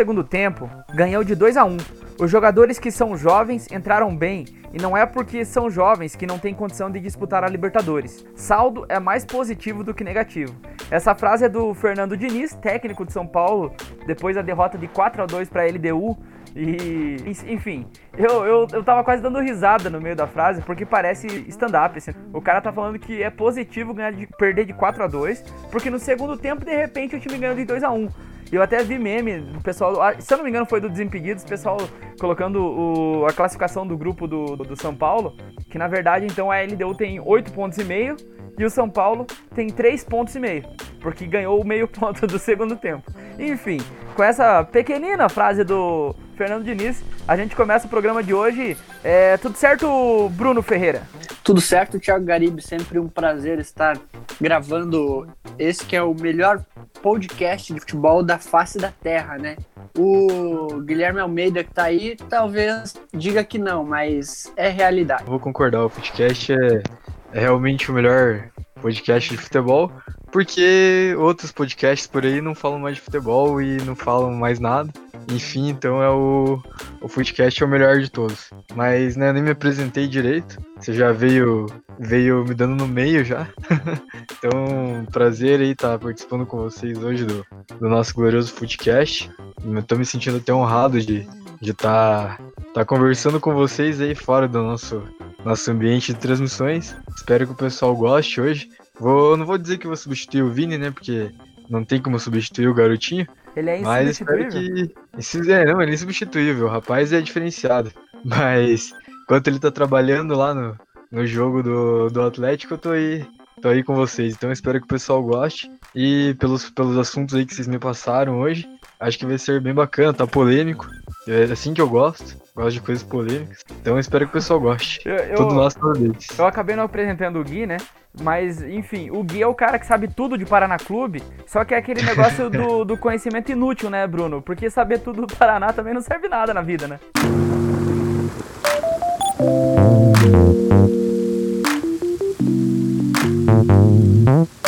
segundo tempo ganhou de 2 a 1. Os jogadores que são jovens entraram bem e não é porque são jovens que não têm condição de disputar a Libertadores. Saldo é mais positivo do que negativo. Essa frase é do Fernando Diniz, técnico de São Paulo, depois da derrota de 4 a 2 para a LDU. E, enfim, eu, eu, eu tava quase dando risada no meio da frase, porque parece stand-up. Assim. O cara tá falando que é positivo ganhar de, perder de 4 a 2 porque no segundo tempo, de repente, o time ganhou de 2 a 1 eu até vi meme do pessoal, ah, se eu não me engano foi do Desimpedidos, o pessoal colocando o, a classificação do grupo do, do São Paulo, que na verdade então a LDU tem 8 pontos e meio e o São Paulo tem 3 pontos e meio, porque ganhou o meio ponto do segundo tempo. Enfim, com essa pequenina frase do Fernando Diniz, a gente começa o programa de hoje. É, tudo certo, Bruno Ferreira? Tudo certo, Thiago Garibe. Sempre um prazer estar gravando esse que é o melhor podcast de futebol da face da terra, né? O Guilherme Almeida que tá aí, talvez diga que não, mas é realidade. Vou concordar, o podcast é, é realmente o melhor podcast de futebol, porque outros podcasts por aí não falam mais de futebol e não falam mais nada. Enfim, então é o, o Foodcast é o melhor de todos. Mas né, nem me apresentei direito. Você já veio veio me dando no meio já. então, prazer aí estar participando com vocês hoje do, do nosso glorioso Foodcast. Estou me sentindo até honrado de de estar tá, tá conversando com vocês aí fora do nosso nosso ambiente de transmissões. Espero que o pessoal goste hoje. Vou, não vou dizer que vou substituir o Vini, né? Porque não tem como substituir o garotinho. Ele é. Mas espero que. É, não, ele é insubstituível. O rapaz é diferenciado. Mas enquanto ele tá trabalhando lá no, no jogo do, do Atlético, eu tô aí, tô aí com vocês. Então espero que o pessoal goste. E pelos, pelos assuntos aí que vocês me passaram hoje, acho que vai ser bem bacana, tá polêmico. É assim que eu gosto. Gosto de coisas polêmicas. Então espero que o pessoal goste. Eu, eu, Todo nosso toda vez. Eu acabei não apresentando o Gui, né? Mas, enfim, o Gui é o cara que sabe tudo de Paraná Clube, só que é aquele negócio do, do conhecimento inútil, né, Bruno? Porque saber tudo do Paraná também não serve nada na vida, né? Vamos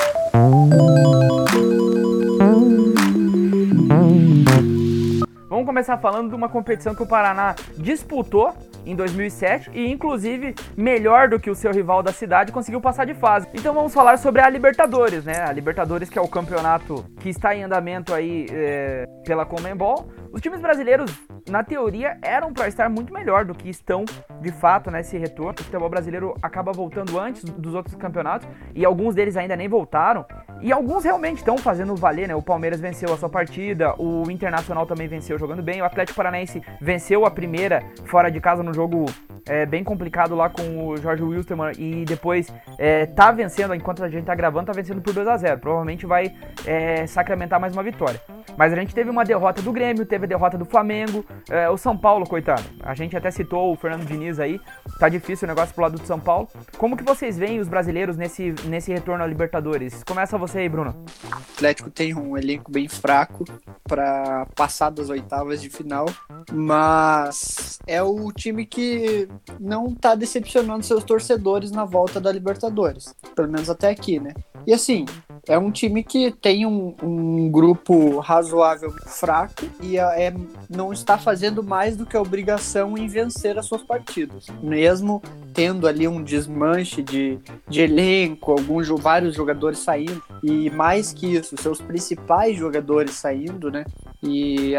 começar falando de uma competição que o Paraná disputou em 2007 e, inclusive, melhor do que o seu rival da cidade, conseguiu passar de fase. Então vamos falar sobre a Libertadores, né? A Libertadores que é o campeonato que está em andamento aí é, pela Comembol. Os times brasileiros, na teoria, eram para estar muito melhor do que estão de fato nesse retorno. O futebol brasileiro acaba voltando antes dos outros campeonatos e alguns deles ainda nem voltaram. E alguns realmente estão fazendo valer, né? O Palmeiras venceu a sua partida, o Internacional também venceu jogando bem, o Atlético Paranaense venceu a primeira fora de casa no jogo é, bem complicado lá com o Jorge Wilstermann e depois é, tá vencendo, enquanto a gente tá gravando, tá vencendo por 2 a 0 Provavelmente vai é, sacramentar mais uma vitória. Mas a gente teve uma derrota do Grêmio, teve a derrota do Flamengo, é, o São Paulo, coitado. A gente até citou o Fernando Diniz aí, tá difícil o negócio pro lado do São Paulo. Como que vocês veem os brasileiros nesse, nesse retorno à Libertadores? Começa você aí, Bruno. O Atlético tem um elenco bem fraco para passar das oitavas de final, mas é o time que não tá decepcionando seus torcedores na volta da Libertadores. Pelo menos até aqui, né? E assim, é um time que tem um, um grupo razoável fraco e é, não está fazendo mais do que a obrigação em vencer as suas partidas. Mesmo tendo ali um desmanche de, de elenco, alguns vários jogadores saindo, e mais que isso, seus principais jogadores saindo, né? E,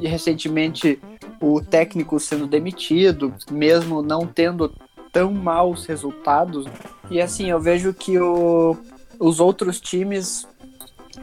e recentemente o técnico sendo demitido, mesmo não tendo tão maus resultados. E assim, eu vejo que o os outros times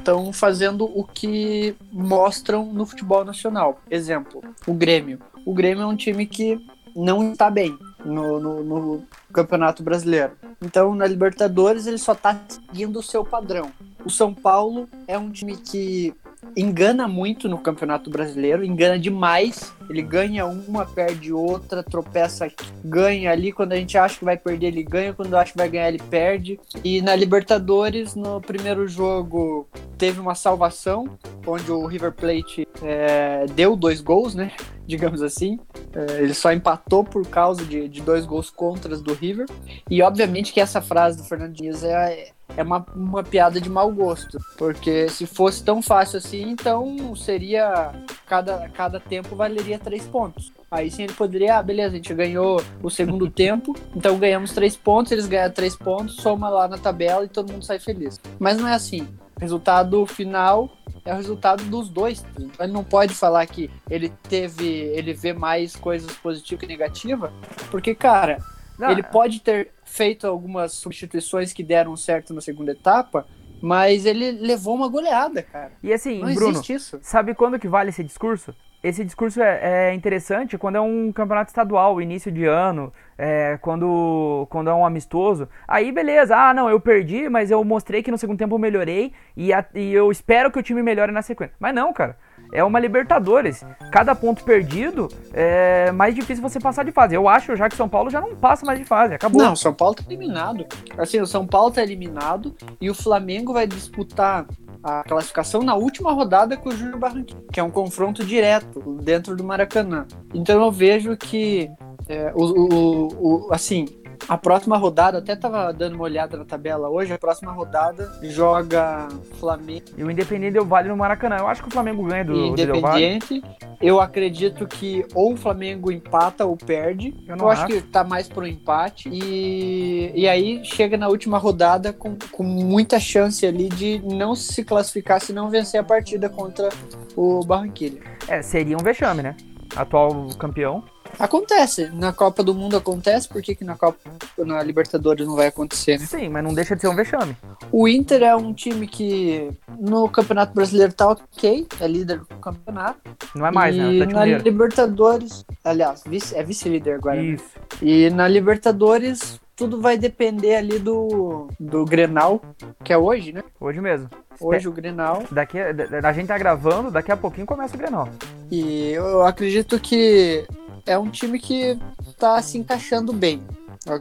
estão fazendo o que mostram no futebol nacional. Exemplo, o Grêmio. O Grêmio é um time que não está bem no, no, no Campeonato Brasileiro. Então, na Libertadores, ele só está seguindo o seu padrão. O São Paulo é um time que engana muito no Campeonato Brasileiro, engana demais. Ele ganha uma, perde outra, tropeça, ganha ali. Quando a gente acha que vai perder, ele ganha. Quando acha que vai ganhar, ele perde. E na Libertadores, no primeiro jogo, teve uma salvação, onde o River Plate é, deu dois gols, né? Digamos assim. É, ele só empatou por causa de, de dois gols contras do River. E obviamente que essa frase do Fernando Diniz é, é uma, uma piada de mau gosto. Porque se fosse tão fácil assim, então seria cada, cada tempo valeria três pontos. Aí sim ele poderia, ah, beleza, a gente ganhou o segundo tempo, então ganhamos três pontos, eles ganham três pontos, soma lá na tabela e todo mundo sai feliz. Mas não é assim. O resultado final é o resultado dos dois. Ele não pode falar que ele teve, ele vê mais coisas positivas que negativas, porque, cara, não, ele pode ter feito algumas substituições que deram certo na segunda etapa, mas ele levou uma goleada, cara. E assim, não Bruno, sabe quando que vale esse discurso? Esse discurso é, é interessante quando é um campeonato estadual, início de ano, é, quando, quando é um amistoso. Aí beleza, ah não, eu perdi, mas eu mostrei que no segundo tempo eu melhorei e, a, e eu espero que o time melhore na sequência. Mas não, cara é uma Libertadores. Cada ponto perdido é mais difícil você passar de fase. Eu acho já que São Paulo já não passa mais de fase, acabou. Não, São Paulo tá eliminado. Assim, o São Paulo tá eliminado e o Flamengo vai disputar a classificação na última rodada com o Júnior Barranquilla, que é um confronto direto dentro do Maracanã. Então eu vejo que é, o, o, o, assim, a próxima rodada, até tava dando uma olhada na tabela hoje, a próxima rodada joga Flamengo. E o Independente deu vale no Maracanã. Eu acho que o Flamengo ganha do Independente. Eu acredito que ou o Flamengo empata ou perde. Eu, eu acho, acho que tá mais pro empate. E, e aí chega na última rodada com, com muita chance ali de não se classificar se não vencer a partida contra o Barranquilla. É, seria um vexame, né? Atual campeão. Acontece. Na Copa do Mundo acontece, por que, que na Copa na Libertadores não vai acontecer, né? Sim, mas não deixa de ser um vexame. O Inter é um time que no Campeonato Brasileiro tá ok, é líder do campeonato. Não é mais, né? e né? na Libertadores, aliás, vice, é vice-líder agora. Né? Isso. Né? E na Libertadores tudo vai depender ali do, do Grenal, que é hoje, né? Hoje mesmo. Hoje o Grenal. Daqui, a, gente tá gravando, daqui a pouquinho começa o Grenal. E eu acredito que é um time que tá se encaixando bem.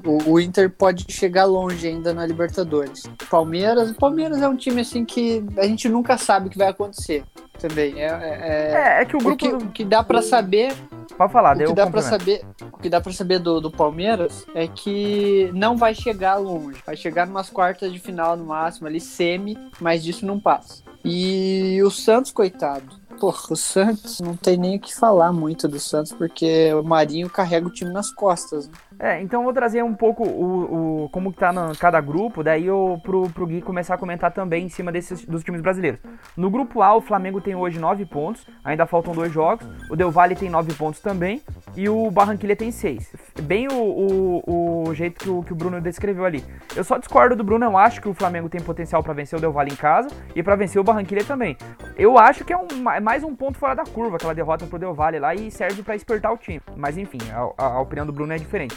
O, o, Inter pode chegar longe ainda na Libertadores. Palmeiras, o Palmeiras é um time assim que a gente nunca sabe o que vai acontecer também. É, é, é, é que o grupo. O que, o que dá para saber. Pode falar, o que dá para saber, o que dá para saber do, do Palmeiras é que não vai chegar longe. Vai chegar numas quartas de final no máximo ali, semi, mas disso não passa. E o Santos, coitado Pô, o Santos não tem nem o que falar muito do Santos, porque o Marinho carrega o time nas costas. Né? É, então eu vou trazer um pouco o, o como que tá cada grupo, daí eu, pro, pro Gui começar a comentar também em cima desses, dos times brasileiros. No grupo A, o Flamengo tem hoje 9 pontos, ainda faltam dois jogos, o Del Valle tem 9 pontos também, e o Barranquilla tem 6. Bem o, o, o jeito que o, que o Bruno descreveu ali. Eu só discordo do Bruno, eu acho que o Flamengo tem potencial para vencer o Del Valle em casa e para vencer o Barranquilla também. Eu acho que é um, mais um ponto fora da curva, aquela derrota pro Del Valle lá, e serve para espertar o time. Mas enfim, a, a, a opinião do Bruno é diferente.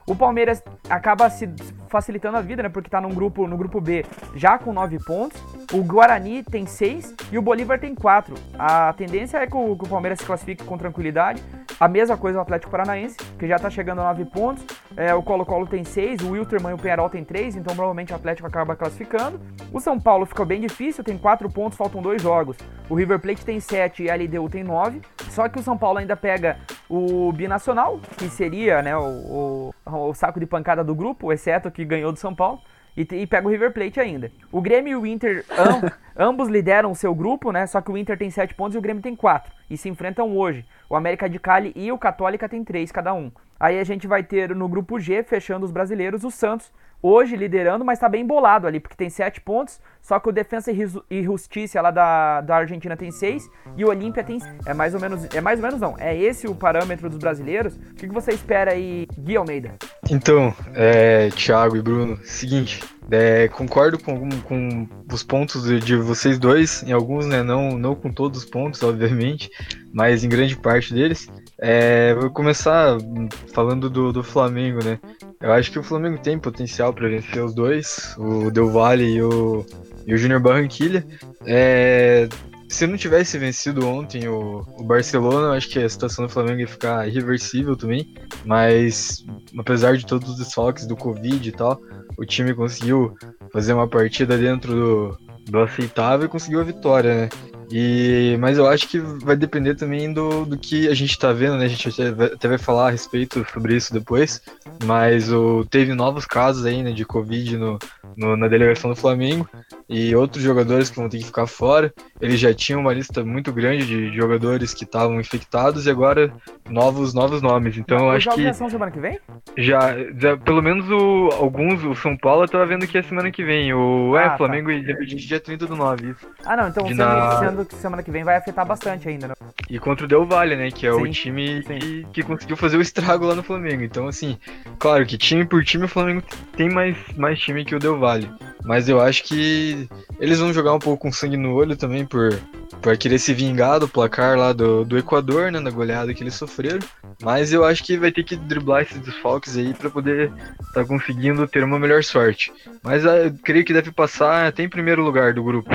O Palmeiras acaba se facilitando a vida, né? Porque tá num grupo, no grupo B já com 9 pontos. O Guarani tem 6 e o Bolívar tem 4. A tendência é que o, que o, Palmeiras se classifique com tranquilidade. A mesma coisa o Atlético Paranaense, que já tá chegando a 9 pontos. É, o Colo-Colo tem 6, o Wilterman e o Penharol tem 3, então provavelmente o Atlético acaba classificando. O São Paulo ficou bem difícil, tem 4 pontos, faltam 2 jogos. O River Plate tem 7 e a LDU tem 9. Só que o São Paulo ainda pega o Binacional, que seria né, o, o o saco de pancada do grupo, exceto que ganhou do São Paulo. E, e, pega o River Plate ainda. O Grêmio e o Inter, am, ambos lideram o seu grupo, né? Só que o Inter tem 7 pontos e o Grêmio tem 4. E se enfrentam hoje. O América de Cali e o Católica tem 3 cada um. Aí a gente vai ter no grupo G, fechando os brasileiros, o Santos, hoje liderando, mas tá bem bolado ali, porque tem 7 pontos, só que o Defensa e Justiça lá da, da Argentina tem 6 e o Olímpia tem É mais ou menos, é mais ou menos não, é esse o parâmetro dos brasileiros. O que, que você espera aí, Gui Almeida? Então, é, Thiago e Bruno, seguinte, é, concordo com, com os pontos de, de, vocês dois, em alguns, né, não, não com todos os pontos, obviamente, mas em grande parte deles. É, vou começar falando do, do Flamengo, né? Eu acho que o Flamengo tem potencial para vencer os dois, o Del Valle e o, o Júnior Barranquilha. É, se não tivesse vencido ontem o, o Barcelona, eu acho que a situação do Flamengo ia ficar irreversível também. Mas, apesar de todos os desfalques do Covid e tal, o time conseguiu fazer uma partida dentro do, do aceitável e conseguiu a vitória, né? E, mas eu acho que vai depender também do, do que a gente tá vendo, né? A gente até vai, até vai falar a respeito sobre isso depois. Mas o, teve novos casos aí, né, de Covid no, no, na delegação do Flamengo e outros jogadores que vão ter que ficar fora. Eles já tinham uma lista muito grande de jogadores que estavam infectados e agora novos novos nomes. Então eu acho que já semana que vem? Já, já pelo menos o, alguns, o São Paulo eu tava vendo que é semana que vem. O é, ah, é, Flamengo tá. dia, dia 30 do 9. Isso. Ah, não, então sendo, na... sendo que semana que vem vai afetar bastante ainda, né? E contra o Del Valle, né, que é sim, o time que, que, conseguiu fazer o estrago lá no Flamengo. Então assim, claro que time por time o Flamengo tem mais mais time que o Del Valle. Mas eu acho que eles vão jogar um pouco com sangue no olho também por, por querer se vingar do placar lá do, do Equador, né? Da goleada que eles sofreram. Mas eu acho que vai ter que driblar esses desfalques aí para poder estar tá conseguindo ter uma melhor sorte. Mas ah, eu creio que deve passar até em primeiro lugar do grupo.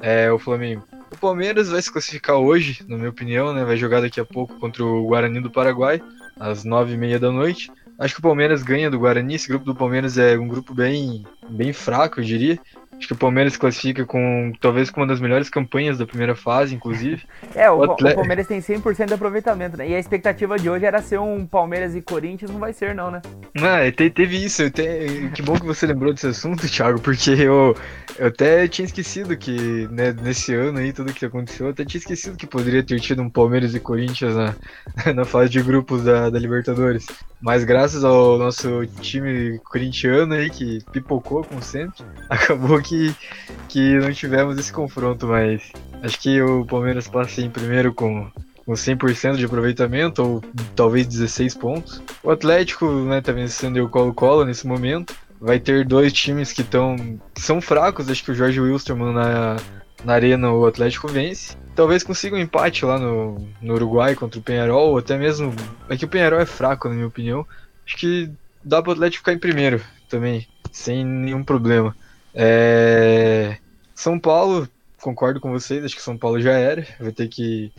É o Flamengo. O Palmeiras vai se classificar hoje, na minha opinião, né? Vai jogar daqui a pouco contra o Guarani do Paraguai, às nove e meia da noite. Acho que o Palmeiras ganha do Guarani. Esse grupo do Palmeiras é um grupo bem, bem fraco, eu diria. Acho que o Palmeiras classifica com talvez com uma das melhores campanhas da primeira fase, inclusive. É, o, o, o Palmeiras tem 100% de aproveitamento, né? E a expectativa de hoje era ser um Palmeiras e Corinthians, não vai ser não, né? Ah, te, teve isso. Te, que bom que você lembrou desse assunto, Thiago, porque eu, eu até tinha esquecido que né, nesse ano aí, tudo que aconteceu, eu até tinha esquecido que poderia ter tido um Palmeiras e Corinthians na, na fase de grupos da, da Libertadores. Mas graças ao nosso time corintiano aí, que pipocou como sempre, acabou que, que não tivemos esse confronto, mas acho que o Palmeiras passa em primeiro com, com 100% de aproveitamento, ou talvez 16 pontos. O Atlético né, tá vencendo o Colo-Colo nesse momento. Vai ter dois times que, tão, que são fracos, acho que o Jorge Wilstermann na, na arena o Atlético vence. Talvez consiga um empate lá no, no Uruguai contra o Penharol, ou até mesmo. É que o Penharol é fraco, na minha opinião. Acho que dá pro Atlético ficar em primeiro também, sem nenhum problema. É... São Paulo, concordo com vocês, acho que São Paulo já era, vai ter que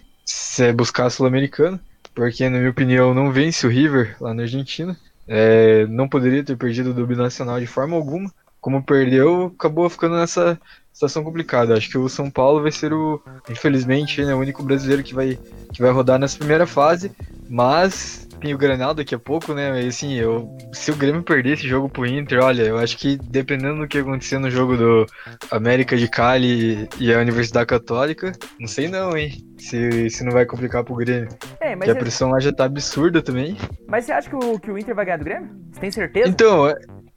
buscar a Sul-Americana, porque, na minha opinião, não vence o River lá na Argentina. É... Não poderia ter perdido do Binacional de forma alguma. Como perdeu, acabou ficando nessa situação complicada. Acho que o São Paulo vai ser o, infelizmente, né, o único brasileiro que vai, que vai rodar nessa primeira fase, mas tem o Granal daqui a pouco, né? E assim, eu, se o Grêmio perder esse jogo pro Inter, olha, eu acho que dependendo do que acontecer no jogo do América de Cali e a Universidade Católica, não sei não, hein? Se, se não vai complicar pro Grêmio. É, mas a pressão lá já tá absurda também. Mas você acha que o, que o Inter vai ganhar do Grêmio? Você tem certeza? Então,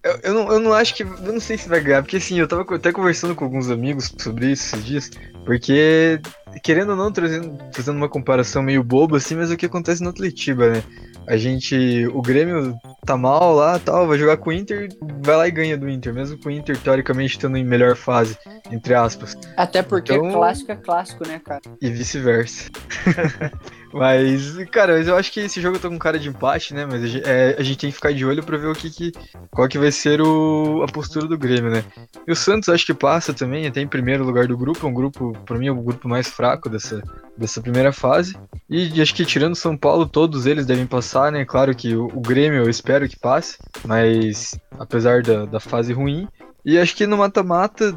eu, eu, não, eu não acho que. Eu não sei se vai ganhar, porque assim, eu tava até conversando com alguns amigos sobre isso esses dias, porque, querendo ou não, trazendo, fazendo uma comparação meio boba, assim, mas é o que acontece no Atletiba, né? A gente. O Grêmio tá mal lá tal, vai jogar com o Inter, vai lá e ganha do Inter, mesmo com o Inter, teoricamente, estando em melhor fase, entre aspas. Até porque então, clássico é clássico, né, cara? E vice-versa. Mas, cara, mas eu acho que esse jogo tá com cara de empate, né? Mas é, a gente tem que ficar de olho pra ver o que, que qual que vai ser o, a postura do Grêmio, né? E o Santos acho que passa também, até em primeiro lugar do grupo, um grupo, pra mim, é o grupo mais fraco dessa, dessa primeira fase. E acho que tirando São Paulo, todos eles devem passar, né? Claro que o, o Grêmio eu espero que passe, mas apesar da, da fase ruim, e acho que no mata-mata,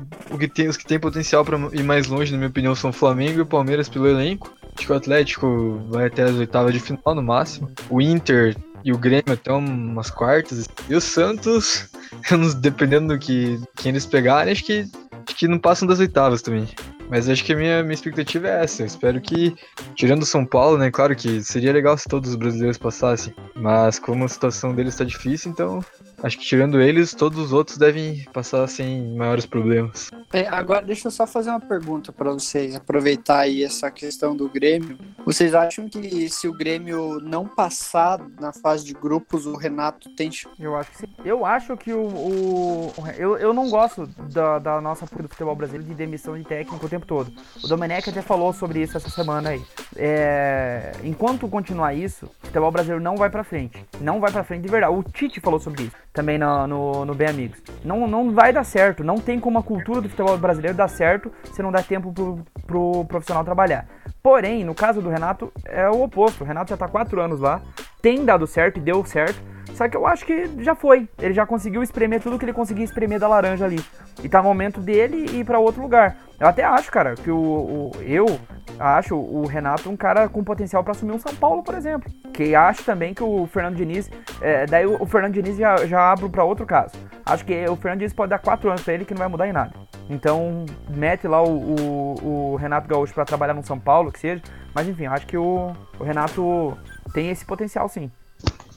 os que tem potencial para ir mais longe, na minha opinião, são Flamengo e Palmeiras pelo elenco. Acho que o Atlético vai até as oitavas de final no máximo. O Inter e o Grêmio até umas quartas. E o Santos, dependendo do que quem eles pegarem, acho que, acho que não passam das oitavas também. Mas acho que a minha, minha expectativa é essa. Eu espero que, tirando o São Paulo, né? Claro que seria legal se todos os brasileiros passassem. Mas como a situação deles está difícil, então acho que tirando eles, todos os outros devem passar sem maiores problemas. É, agora, deixa eu só fazer uma pergunta para vocês, aproveitar aí essa questão do Grêmio. Vocês acham que se o Grêmio não passar na fase de grupos, o Renato tem. Eu acho que sim. Eu acho que o. o eu, eu não gosto da, da nossa do futebol brasileiro de demissão de técnico o tempo todo. O Domenech até falou sobre isso essa semana aí. É, enquanto continuar isso, o futebol brasileiro não vai para frente. Não vai para frente de verdade. O Tite falou sobre isso também no, no, no Bem Amigos. Não, não vai dar certo. Não tem como a cultura do futebol brasileiro dar certo se não dá tempo pro, pro profissional trabalhar. Porém, no caso do Renato, é o oposto. O Renato já tá quatro anos lá, tem dado certo e deu certo. Só que eu acho que já foi. Ele já conseguiu espremer tudo que ele conseguia espremer da laranja ali. E tá no momento dele ir para outro lugar. Eu até acho, cara, que o, o eu acho o Renato um cara com potencial para assumir um São Paulo, por exemplo. Que acho também que o Fernando Diniz. É, daí o, o, Fernando Diniz já, já abro para outro caso. Acho que o Fernando Diniz pode dar quatro anos para ele que não vai mudar em nada. Então, mete lá o, o, o Renato Gaúcho para trabalhar no São Paulo, que seja. Mas enfim, acho que o, o Renato tem esse potencial sim.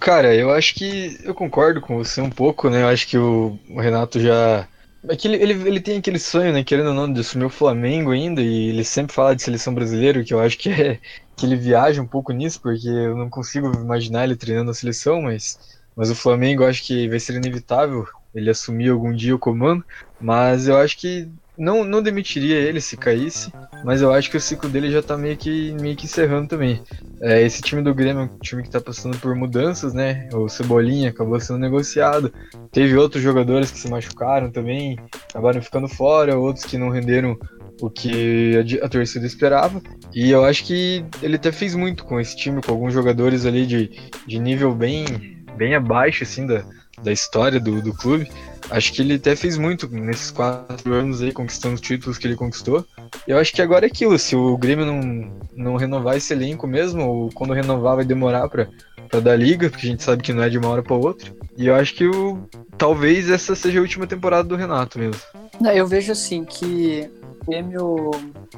Cara, eu acho que eu concordo com você um pouco, né? Eu acho que o, Renato já. É que ele, ele, ele, tem aquele sonho, né? Querendo ou não, de assumir o Flamengo ainda, e ele sempre fala de seleção brasileira, que eu acho que é que ele viaja um pouco nisso, porque eu não consigo imaginar ele treinando a seleção, mas, mas o Flamengo eu acho que vai ser inevitável ele assumir algum dia o comando, mas eu acho que não, não demitiria ele se caísse, mas eu acho que o ciclo dele já tá meio que, meio que encerrando também. É, esse time do Grêmio é um time que tá passando por mudanças, né? O Cebolinha acabou sendo negociado. Teve outros jogadores que se machucaram também, acabaram ficando fora, outros que não renderam o que a, a, torcida esperava. E eu acho que ele até fez muito com esse time, com alguns jogadores ali de, de nível bem, bem abaixo, assim, da, da história do, do clube. Acho que ele até fez muito nesses quatro anos aí, conquistando os títulos que ele conquistou. Eu acho que agora é aquilo, se o Grêmio não, não renovar esse elenco mesmo, ou quando renovar vai demorar pra, pra dar liga, porque a gente sabe que não é de uma hora pra outra. E eu acho que o, talvez essa seja a última temporada do Renato mesmo. Eu vejo assim que o Grêmio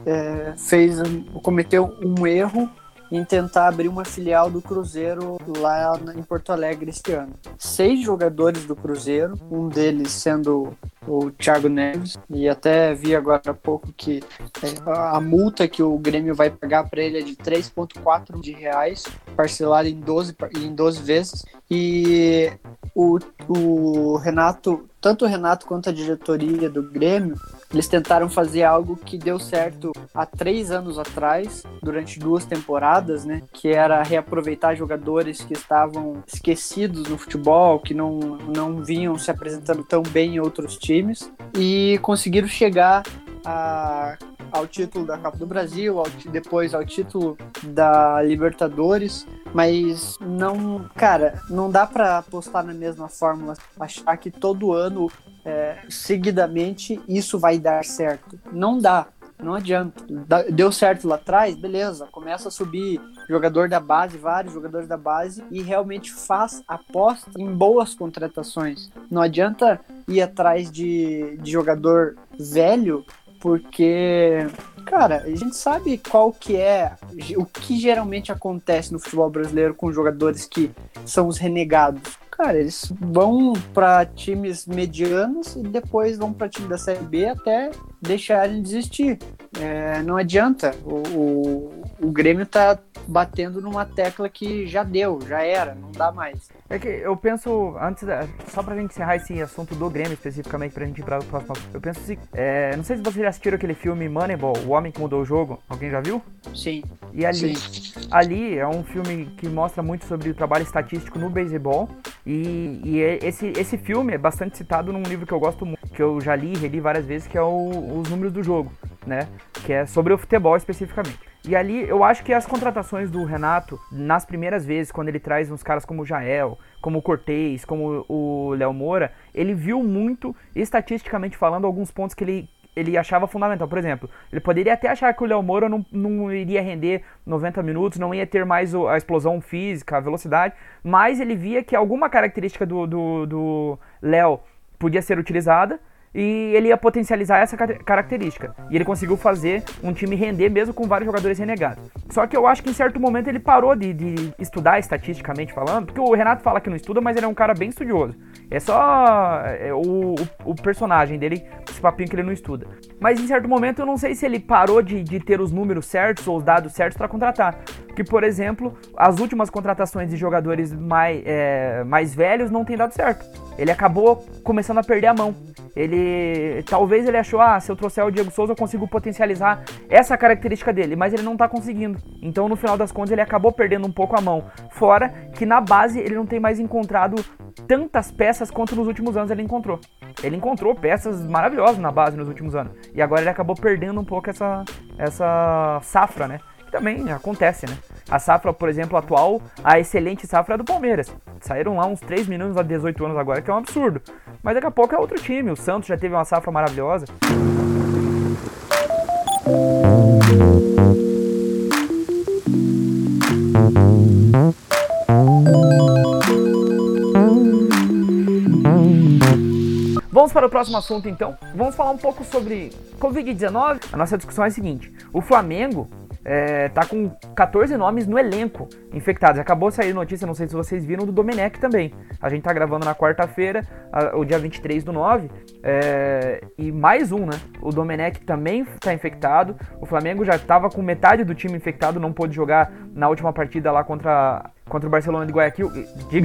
é, fez, cometeu um erro em tentar abrir uma filial do Cruzeiro lá em Porto Alegre este ano. Seis jogadores do Cruzeiro, um deles sendo o Thiago Neves, e até vi agora há pouco que é, a multa que o Grêmio vai pagar para ele é de 3,4 de reais, parcelada em 12, em 12 vezes, e o, o Renato, tanto o Renato quanto a diretoria do Grêmio, eles tentaram fazer algo que deu certo há três anos atrás, durante duas temporadas, né? Que era reaproveitar jogadores que estavam esquecidos no futebol, que não, não vinham se apresentando tão bem em outros times, e conseguiram chegar a, ao título da Copa do Brasil, ao, depois ao título da Libertadores, mas não, cara, não dá para apostar na mesma fórmula, achar que todo ano, é, seguidamente, isso vai dar certo. Não dá. Não adianta. Deu certo lá atrás, beleza. Começa a subir jogador da base, vários jogadores da base, e realmente faz aposta em boas contratações. Não adianta ir atrás de, de jogador velho porque, cara, a gente sabe qual que é o que geralmente acontece no futebol brasileiro com jogadores que são os renegados. Cara, eles vão para times medianos e depois vão para time da Série B até deixarem de desistir. É, não adianta. O, o, o Grêmio tá batendo numa tecla que já deu, já era, não dá mais. É que eu penso, antes, só pra gente encerrar esse assunto do Grêmio especificamente, pra gente ir pra próximo eu penso assim, é, não sei se vocês já assistiram aquele filme Moneyball, O Homem que Mudou o Jogo, alguém já viu? Sim. E ali, Sim. ali é um filme que mostra muito sobre o trabalho estatístico no beisebol, e, e é, esse, esse filme é bastante citado num livro que eu gosto muito, que eu já li, reli várias vezes, que é o, Os Números do Jogo, né? Que é sobre o futebol especificamente. E ali eu acho que as contratações do Renato, nas primeiras vezes, quando ele traz uns caras como o Jael, como o Cortez, como o Léo Moura, ele viu muito, estatisticamente falando, alguns pontos que ele, ele achava fundamental. Por exemplo, ele poderia até achar que o Léo Moura não, não iria render 90 minutos, não ia ter mais a explosão física, a velocidade, mas ele via que alguma característica do, do, do Léo podia ser utilizada e ele ia potencializar essa característica. E ele conseguiu fazer um time render mesmo com vários jogadores renegados. Só que eu acho que em certo momento ele parou de, de estudar estatisticamente falando, porque o Renato fala que não estuda, mas ele é um cara bem estudioso. É só é, o, o, o, personagem dele, esse papinho que ele não estuda. Mas em certo momento eu não sei se ele parou de, de ter os números certos ou os dados certos para contratar. Que, por exemplo, as últimas contratações de jogadores mais, é, mais velhos não tem dado certo. Ele acabou começando a perder a mão. Ele talvez ele achou, ah, se eu trouxer o Diego Souza eu consigo potencializar essa característica dele, mas ele não tá conseguindo. Então, no final das contas, ele acabou perdendo um pouco a mão. Fora que na base ele não tem mais encontrado tantas peças quanto nos últimos anos ele encontrou. Ele encontrou peças maravilhosas na base nos últimos anos. E agora ele acabou perdendo um pouco essa essa safra, né? Também acontece, né? A safra, por exemplo, atual, a excelente safra é do Palmeiras. Saíram lá uns 3 meninos há 18 anos agora, que é um absurdo. Mas daqui a pouco é outro time. O Santos já teve uma safra maravilhosa. Vamos para o próximo assunto então. Vamos falar um pouco sobre Covid-19. A nossa discussão é a seguinte: o Flamengo é, tá com 14 nomes no elenco infectados. Acabou de sair notícia, não sei se vocês viram, do Domenech também. A gente tá gravando na quarta-feira, o dia 23 do 9, é, e mais um, né? O Domenech também tá infectado. O Flamengo já tava com metade do time infectado, não pôde jogar na última partida lá contra, contra o Barcelona de Guayaquil.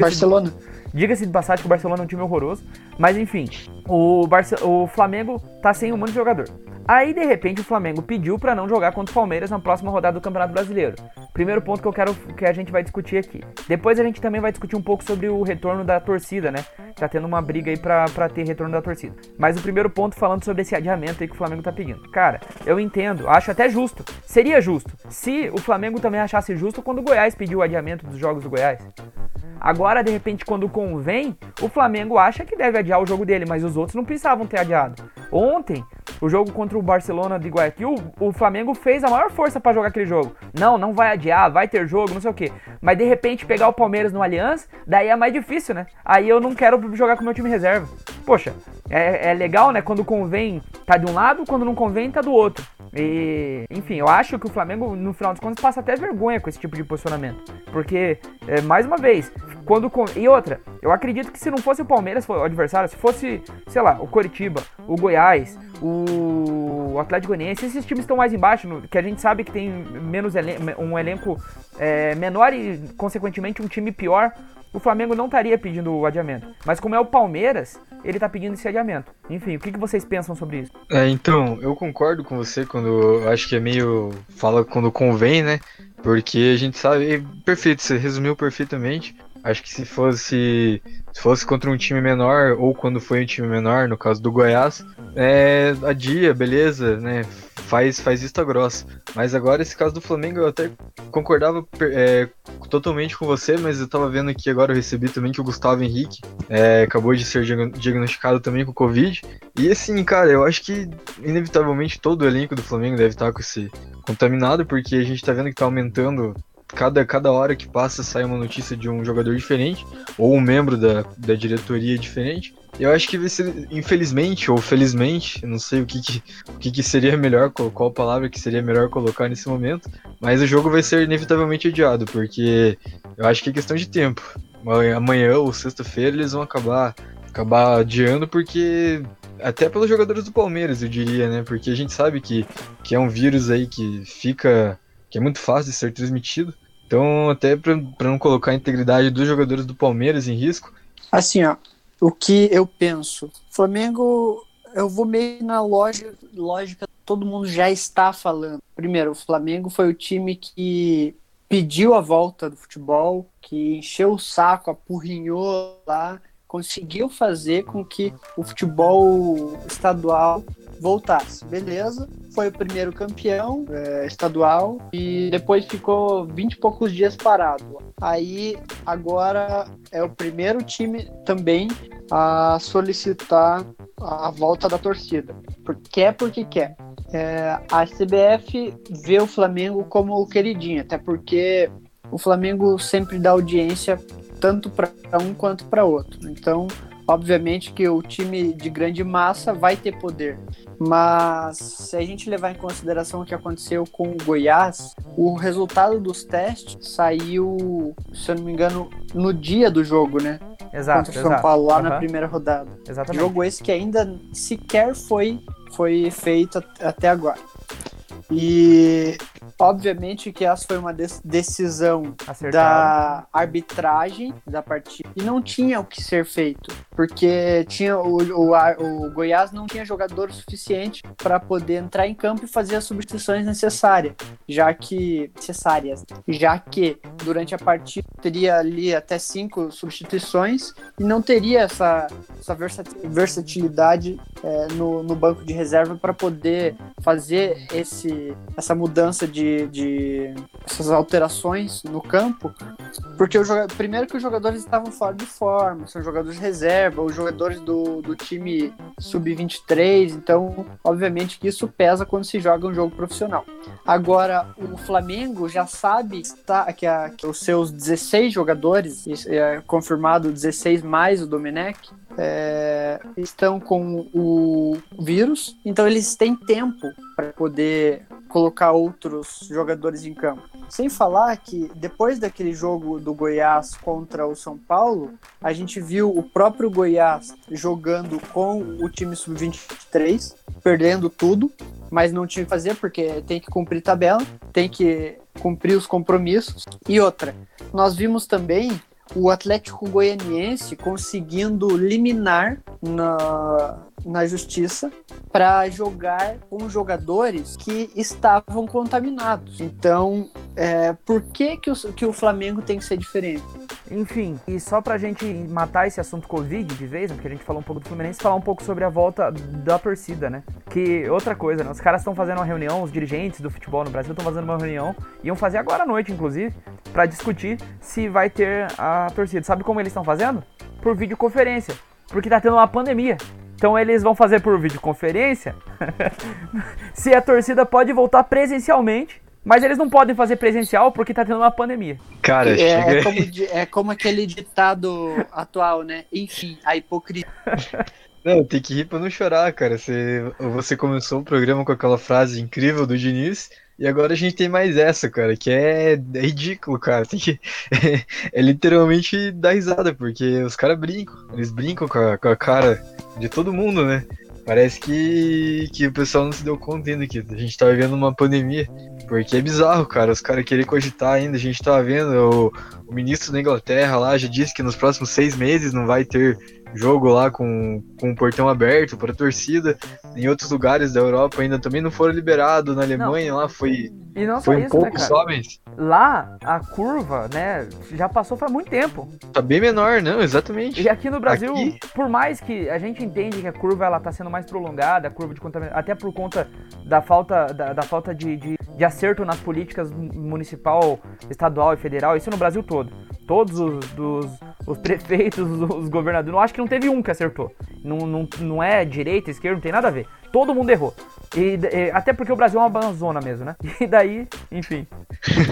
Barcelona. Diga-se de passagem que o Barcelona é um time horroroso. Mas enfim, o, Barce o Flamengo tá sem um monte de jogador. Aí, de repente, o Flamengo pediu para não jogar contra o Palmeiras na próxima rodada do Campeonato Brasileiro. Primeiro ponto que eu quero que a gente vai discutir aqui. Depois a gente também vai discutir um pouco sobre o retorno da torcida, né? Tá tendo uma briga aí pra, pra ter retorno da torcida. Mas o primeiro ponto falando sobre esse adiamento aí que o Flamengo tá pedindo. Cara, eu entendo, acho até justo. Seria justo se o Flamengo também achasse justo quando o Goiás pediu o adiamento dos jogos do Goiás. Agora, de repente, quando convém, o Flamengo acha que deve adiar o jogo dele, mas os outros não precisavam ter adiado. Ontem, o jogo contra o Barcelona de Guayaquil, o Flamengo fez a maior força para jogar aquele jogo. Não, não vai adiar, vai ter jogo, não sei o quê. Mas de repente pegar o Palmeiras no Allianz, daí é mais difícil, né? Aí eu não quero jogar com meu time reserva. Poxa, é, é legal, né? Quando convém tá de um lado, quando não convém tá do outro. E, enfim, eu acho que o Flamengo, no final dos contos, passa até vergonha com esse tipo de posicionamento. Porque, é, mais uma vez, quando. E outra, eu acredito que se não fosse o Palmeiras, o adversário, se fosse, sei lá, o Coritiba, o Goiás, o Atlético Goianiense, esses times estão mais embaixo, que a gente sabe que tem menos elen um elenco é, menor e, consequentemente, um time pior, o Flamengo não estaria pedindo o adiamento. Mas como é o Palmeiras, ele está pedindo esse adiamento. Enfim, o que, que vocês pensam sobre isso? É, então, eu concordo com você quando acho que é meio. fala quando convém, né? Porque a gente sabe. Perfeito, você resumiu perfeitamente. Acho que se fosse se fosse contra um time menor ou quando foi um time menor, no caso do Goiás, é, a dia, beleza, né? Faz, faz vista grossa. Mas agora, esse caso do Flamengo, eu até concordava é, totalmente com você, mas eu tava vendo aqui agora, eu recebi também que o Gustavo Henrique é, acabou de ser diagnosticado também com Covid. E assim, cara, eu acho que inevitavelmente todo o elenco do Flamengo deve estar com esse contaminado, porque a gente tá vendo que tá aumentando cada, cada hora que passa sai uma notícia de um jogador diferente, ou um membro da, da diretoria diferente. Eu acho que vai ser, infelizmente ou felizmente, não sei o que, que, o que, que seria melhor, qual, qual palavra que seria melhor colocar nesse momento, mas o jogo vai ser inevitavelmente adiado, porque eu acho que é questão de tempo. Amanhã ou sexta-feira eles vão acabar, acabar adiando, porque até pelos jogadores do Palmeiras, eu diria, né? Porque a gente sabe que, que é um vírus aí que fica que é muito fácil de ser transmitido. Então, até para não colocar a integridade dos jogadores do Palmeiras em risco. Assim, ó, o que eu penso, Flamengo, eu vou meio na lógica, lógica todo mundo já está falando. Primeiro, o Flamengo foi o time que pediu a volta do futebol, que encheu o saco, apurrinhou lá, conseguiu fazer com que o futebol estadual voltasse. Beleza, foi o primeiro campeão é, estadual e depois ficou 20 e poucos dias parado. Aí agora é o primeiro time também a solicitar a volta da torcida. Quer porque quer. É, a CBF vê o Flamengo como o queridinho, até porque o Flamengo sempre dá audiência tanto para um quanto para outro. Então, obviamente que o time de grande massa vai ter poder. Mas se a gente levar em consideração o que aconteceu com o Goiás, o resultado dos testes saiu, se eu não me engano, no dia do jogo, né? Exato. Contra o São Paulo, lá uhum. na primeira rodada. Exatamente. Jogo esse que ainda sequer foi, foi feito até agora. E obviamente que essa foi uma decisão Acertado. da arbitragem da partida e não tinha o que ser feito, porque tinha o, o, o Goiás não tinha jogador suficiente para poder entrar em campo e fazer as substituições necessárias, já que necessárias, já que durante a partida teria ali até cinco substituições e não teria essa, essa versatilidade é, no, no, banco de reserva para poder fazer esse, essa mudança de, de essas alterações no campo, porque o primeiro que os jogadores estavam fora de forma, são jogadores de reserva, os jogadores do, do time sub-23, então obviamente que isso pesa quando se joga um jogo profissional. Agora o Flamengo já sabe está, que, a, que os seus 16 jogadores, é confirmado 16 mais o Domenech, é, estão com o vírus, então eles têm tempo para poder colocar outros jogadores em campo. Sem falar que depois daquele jogo do Goiás contra o São Paulo, a gente viu o próprio Goiás jogando com o time sub-23, perdendo tudo, mas não tinha que fazer porque tem que cumprir tabela, tem que cumprir os compromissos. E outra, nós vimos também o Atlético Goianiense conseguindo liminar na, na justiça para jogar com jogadores que estavam contaminados. Então, é, por que, que, o, que o Flamengo tem que ser diferente? Enfim, e só pra gente matar esse assunto Covid de vez, né, porque a gente falou um pouco do Fluminense, falar um pouco sobre a volta da torcida, né? Que outra coisa, né? Os caras estão fazendo uma reunião, os dirigentes do futebol no Brasil estão fazendo uma reunião, iam fazer agora à noite, inclusive, para discutir se vai ter a torcida. Sabe como eles estão fazendo? Por videoconferência, porque tá tendo uma pandemia. Então eles vão fazer por videoconferência se a torcida pode voltar presencialmente mas eles não podem fazer presencial porque tá tendo uma pandemia. Cara, é, chega... é, como, é como aquele ditado atual, né? Enfim, a hipocrisia. Não, tem que rir pra não chorar, cara. Você, você começou o programa com aquela frase incrível do Diniz, e agora a gente tem mais essa, cara, que é, é ridículo, cara. Tem que, é, é, literalmente dar risada, porque os caras brincam. Eles brincam com a, com a cara de todo mundo, né? Parece que, que o pessoal não se deu conta ainda que a gente tá vivendo uma pandemia. Porque é bizarro, cara, os caras querem cogitar ainda. A gente tá vendo, o, o ministro da Inglaterra lá já disse que nos próximos seis meses não vai ter jogo lá com, com o portão aberto para torcida. Em outros lugares da Europa ainda também não foram liberados. Na Alemanha não. lá foi, e não foi um isso, né, poucos né, homens. Lá a curva, né, já passou faz muito tempo. Tá bem menor, não, exatamente. E aqui no Brasil, aqui... por mais que a gente entende que a curva ela tá sendo mais prolongada, a curva de contaminação, até por conta da falta, da, da falta de, de, de acerto nas políticas municipal, estadual e federal, isso no Brasil todo. Todos os, dos, os prefeitos, os governadores, não acho que não teve um que acertou. Não, não, não é direita, esquerda, não tem nada a ver. Todo mundo errou. E, e, até porque o Brasil é uma zona mesmo, né? E daí, enfim.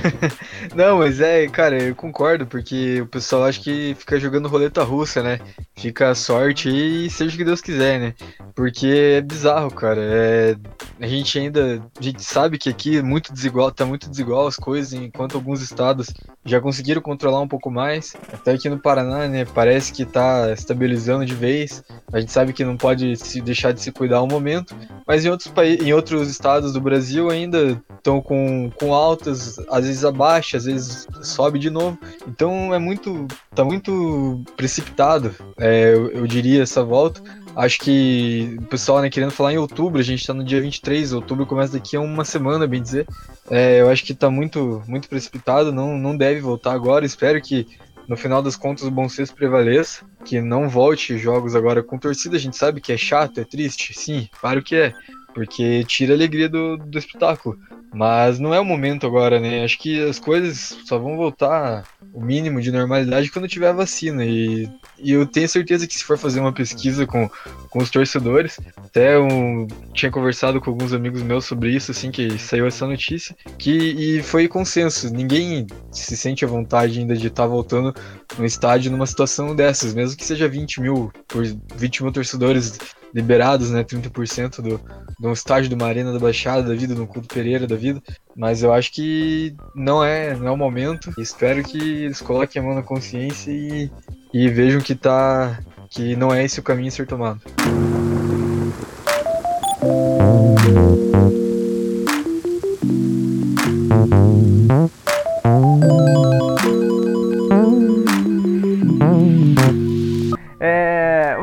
não, mas é, cara, eu concordo, porque o pessoal acha que fica jogando roleta russa, né? Fica a sorte e seja o que Deus quiser, né? Porque é bizarro, cara. É, a gente ainda. A gente sabe que aqui é muito desigual, tá muito desigual as coisas, enquanto alguns estados já conseguiram controlar um pouco mais. Até aqui no Paraná, né? Parece que tá estabilizando de vez. A gente sabe que não pode se deixar de se cuidar um momento, mas em outros países, em outros estados do Brasil ainda estão com, com altas, às vezes abaixa, às vezes sobe de novo. Então é muito, tá muito precipitado, é, eu, eu diria essa volta. Acho que o pessoal, né, querendo falar em outubro, a gente tá no dia 23, outubro começa daqui a uma semana, bem dizer. É, eu acho que tá muito, muito precipitado, não, não deve voltar agora. Espero que no final das contas o bom senso prevaleça, que não volte jogos agora com torcida. A gente sabe que é chato, é triste, sim, claro que é, porque tira a alegria do, do espetáculo. Mas não é o momento agora, né? Acho que as coisas só vão voltar o mínimo de normalidade quando tiver a vacina. E, e eu tenho certeza que se for fazer uma pesquisa com, com os torcedores, até eu tinha conversado com alguns amigos meus sobre isso, assim, que saiu essa notícia, que e foi consenso. Ninguém se sente à vontade ainda de estar tá voltando no estádio numa situação dessas, mesmo que seja 20 mil, por 20 mil torcedores liberados, né, 30% do, do estádio de uma arena da Baixada da vida, do culto Pereira da vida, mas eu acho que não é, não é o momento. Espero que eles coloquem a mão na consciência e, e vejam que tá que não é esse o caminho a ser tomado.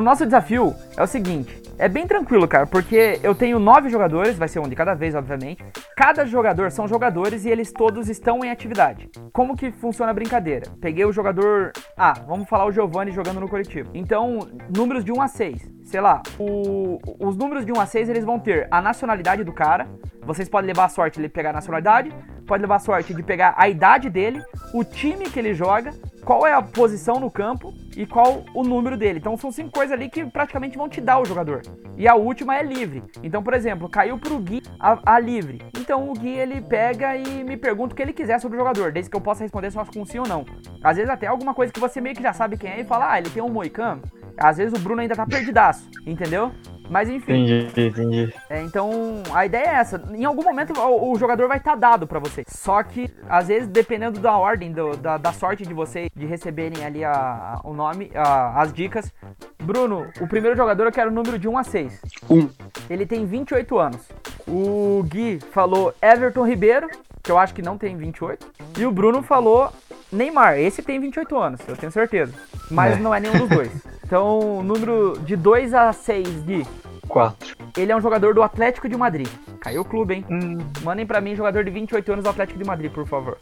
Nosso desafio é o seguinte: é bem tranquilo, cara, porque eu tenho nove jogadores, vai ser um de cada vez, obviamente. Cada jogador são jogadores e eles todos estão em atividade. Como que funciona a brincadeira? Peguei o jogador. Ah, vamos falar o Giovanni jogando no coletivo. Então, números de 1 a 6. Sei lá, o- os números de 1 a 6 eles vão ter a nacionalidade do cara. Vocês podem levar a sorte de pegar a nacionalidade, pode levar sorte de pegar a idade dele, o time que ele joga, qual é a posição no campo e qual o número dele. Então são cinco coisas ali que praticamente vão te dar o jogador. E a última é livre. Então, por exemplo, caiu pro Gui a, a livre. Então o Gui ele pega e me pergunta o que ele quiser sobre o jogador, desde que eu possa responder só com sim ou não. Às vezes até alguma coisa que você meio que já sabe quem é e fala, ah, ele tem um moicano. Às vezes o Bruno ainda tá perdidaço, entendeu? Mas enfim. Entendi, entendi. É, então, a ideia é essa. Em algum momento o, o jogador vai estar dado pra você. Só que, às vezes, dependendo da ordem, do- da, da sorte de vocês de receberem ali a, a- o nome, a- as dicas. Bruno, o primeiro jogador eu quero o número de 1 a 6. Um. Ele tem 28 anos. O Gui falou Everton Ribeiro, que eu acho que não tem 28. E o Bruno falou Neymar. Esse tem 28 anos, eu tenho certeza. Mas É. não é nenhum dos dois. Então, número de 2 a 6, Gui. Quatro. Ele é um jogador do Atlético de Madrid. Caiu o clube, hein? Hum, Mandem pra mim jogador de 28 anos do Atlético de Madrid, por favor.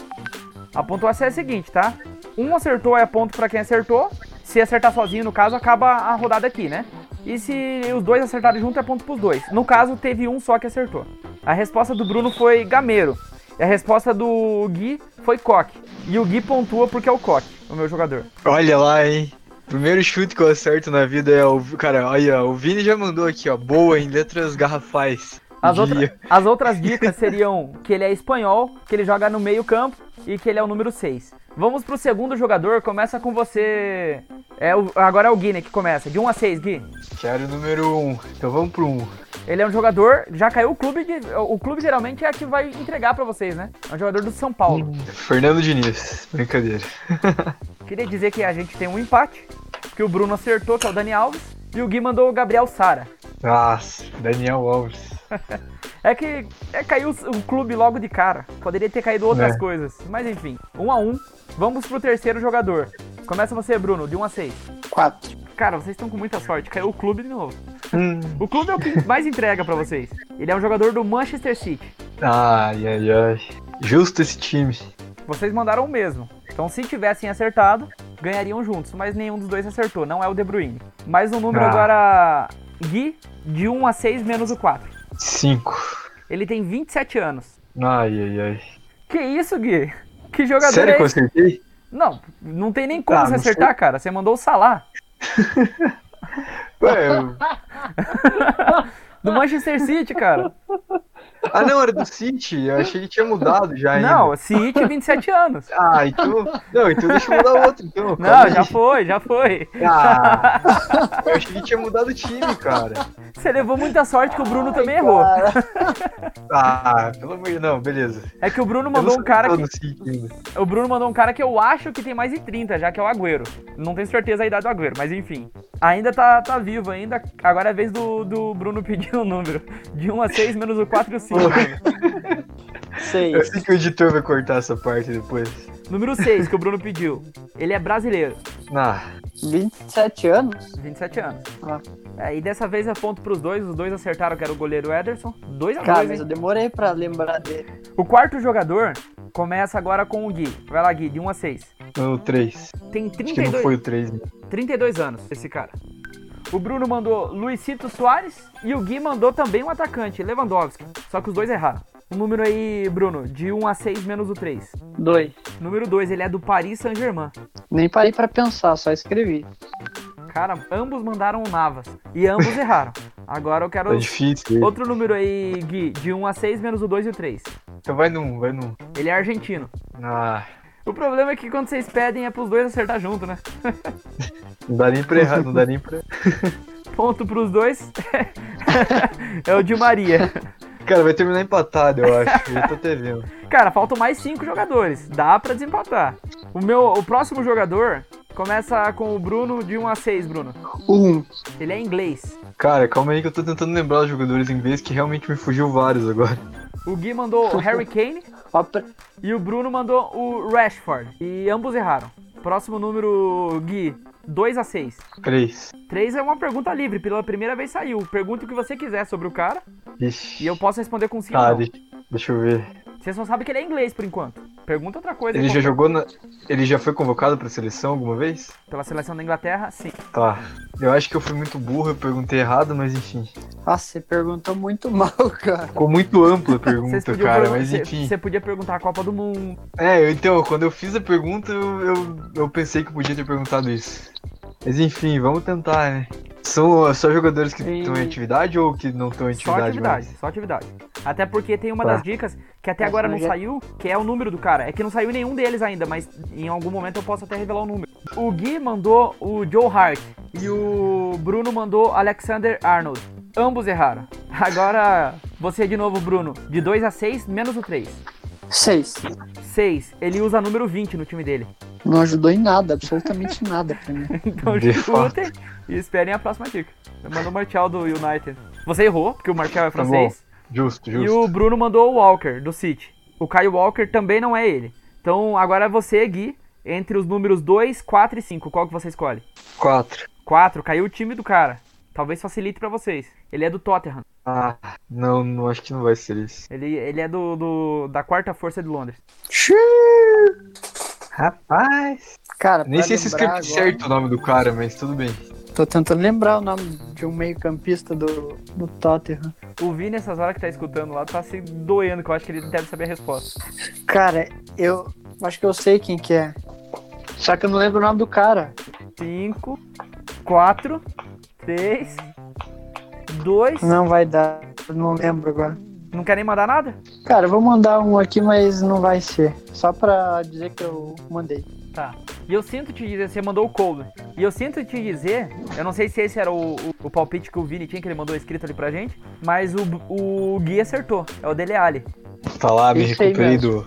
A pontuação é a seguinte, tá? Um acertou é ponto pra quem acertou. Se acertar sozinho, no caso, acaba a rodada aqui, né? E se os dois acertarem junto, é ponto pros dois. No caso, teve um só que acertou. A resposta do Bruno foi Gameiro. E a resposta do Gui foi Coque. E o Gui pontua porque é o Coque, o meu jogador. olha lá, hein. Primeiro chute que eu acerto na vida é o. Cara, olha, o Vini já mandou aqui, ó. Boa em letras garrafais. As, outra- as outras dicas seriam que ele é espanhol, que ele joga no meio campo e que ele é o número 6. Vamos pro segundo jogador, começa com você. É o- agora é o Gui, né, que começa. De 1 a 6, Gui. Quero o número um. Então vamos pro um. Ele é um jogador, já caiu o clube de. O clube geralmente é a que vai entregar pra vocês, né? É um jogador do São Paulo. Fernando Diniz. Brincadeira. Queria dizer que a gente tem um empate, que o Bruno acertou, que é o Dani Alves, e o Gui mandou o Gabriel Sara. Nossa, Daniel Alves. É que é, caiu o clube logo de cara. Poderia ter caído outras É. coisas. Mas enfim, um a um. Vamos pro terceiro jogador. Começa você, Bruno, de 1 a 6. Quatro. Cara, vocês estão com muita sorte. Caiu o clube de novo. Hum. O clube é o que mais entrega pra vocês. Ele é um jogador do Manchester City. Ai, ai, ai. Justo esse time. Vocês mandaram o mesmo. Então, se tivessem acertado, ganhariam juntos. Mas nenhum dos dois acertou. Não é o De Bruyne. Mais um número Ah. agora. Gui, de 1 a 6 menos o 4. Cinco. Ele tem 27 anos. Ai, ai, ai. Que isso, Gui? Que jogador Sério é que eu acertei? Não, não tem nem como Ah, você acertar, cara. Você mandou o Salah. Ué, eu... Do Manchester City, cara. Ah, não, era do City. Eu achei que tinha mudado já ainda. Não, City, 27 anos. Ah, então. Não, então deixa eu mudar outro, então. Não, já foi, já foi. Ah, eu achei que tinha mudado o time, cara. Você levou muita sorte que o Bruno também errou. Ah, pelo amor de Deus. Não, beleza. É que o Bruno mandou um cara que. City. O Bruno mandou um cara que eu acho que tem mais de 30, já que é o Agüero. Não tenho certeza a idade do Agüero, mas enfim. Ainda tá, tá vivo ainda. Agora é a vez do, do Bruno pedir o número. De 1 a 6 menos o 4 e o 5. Eu Seis. sei que o editor vai cortar essa parte depois. Número 6 que o Bruno pediu. Ele é brasileiro. Ah, 27 anos? 27 anos. Ah. É, e dessa vez é ponto pros dois. Os dois acertaram que era o goleiro Ederson. 2 a 2 Cara, hein? mas eu demorei pra lembrar dele. O quarto jogador começa agora com o Gui. Vai lá, Gui, de 1 a 6. o 3. Tem Acho que não 32, foi o 3, né? 32 anos, esse cara. O Bruno mandou Luizito Soares e o Gui mandou também um atacante, Lewandowski. Só que os dois erraram. O número aí, Bruno, de 1 a 6 menos o 3. Dois. Número 2, ele é do Paris Saint-Germain. Nem parei pra pensar, só escrevi. Cara, ambos mandaram o Navas. E ambos erraram. Agora eu quero Tá difícil. outro número aí, Gui, de 1 a 6 menos o 2 e o 3. Então vai num, vai num. Ele é argentino. Ah, O problema é que quando vocês pedem é pros dois acertar junto, né? não dá nem pra errar, não dá nem pra. Ponto pros dois. é o de Maria. Cara, vai terminar empatado, eu acho. Eu tô até vendo. Cara, faltam mais cinco jogadores. Dá pra desempatar. O meu, o próximo jogador começa com o Bruno de 1 a 6, Bruno. Um. Ele é inglês. Cara, calma aí que eu tô tentando lembrar os jogadores em inglês que realmente me fugiu vários agora. O Gui mandou o Harry Kane e o Bruno mandou o Rashford. E ambos erraram. Próximo número, Gui. 2 a 6. 3. 3 é uma pergunta livre, pela primeira vez saiu. Pergunta o que você quiser sobre o cara Ixi. e eu posso responder com sim Tá, ou não. deixa, deixa eu ver. Você só sabe que ele é inglês por enquanto. Pergunta outra coisa. Ele já qualquer- jogou na. Ele já foi convocado pra seleção alguma vez? Pela seleção da Inglaterra, sim. Tá. Eu acho que eu fui muito burro, eu perguntei errado, mas enfim. Nossa, você perguntou muito mal, cara. Ficou muito ampla a pergunta, cara, pergun- mas enfim. Você podia perguntar a Copa do Mundo. É, então, quando eu fiz a pergunta, eu, eu, eu pensei que eu podia ter perguntado isso. Mas enfim, vamos tentar, né? São só jogadores que estão em atividade ou que não estão em Só atividade, atividade, mais? só atividade. Até porque tem uma Tá. das dicas que até Mas agora não saiu, que é o número do cara. É que não saiu nenhum deles ainda, mas em algum momento eu posso até revelar o número. O Gui mandou o Joe Hart e o Bruno mandou Alexander Arnold. Ambos erraram. Agora você de novo, Bruno. De 2 a 6, menos o 3. Seis. 6. Ele usa número 20 no time dele. Não ajudou em nada, absolutamente nada pra mim. Então De escutem e esperem a próxima dica. Mandou o Martial do United. Você errou, porque o Martial é Tá francês. Justo, E justo. o Bruno mandou o Walker, do City. O Kyle Walker também não é ele. Então agora é você, Gui, entre os números 2, 4 e 5. Qual que você escolhe? 4. 4, caiu o time do cara. Talvez facilite pra vocês. Ele é do Tottenham. Ah, não, não acho que não vai ser isso. Ele, ele é do, do- da quarta força de Londres. Rapaz. Cara, Nem sei se escreve agora- certo o nome do cara, mas tudo bem. Tô tentando lembrar o nome de um meio-campista do, do Tottenham. O Vini, nessas horas que tá escutando lá, tá se doendo, que eu acho que ele deve saber a resposta. Cara, eu acho que eu sei quem que é. Só que eu não lembro o nome do cara. 5, 4, 3, 2. Não vai dar. Eu não lembro agora. Não quer nem mandar nada? Cara, eu vou mandar um aqui, mas não vai ser. Só pra dizer que eu mandei. Tá. E eu sinto te dizer, você mandou o Cold. E eu sinto te dizer, eu não sei se esse era o, o, o palpite que o Vini tinha, que ele mandou escrito ali pra gente, mas o, o Gui acertou. É o Dele Alli. Tá lá, me recuperei do.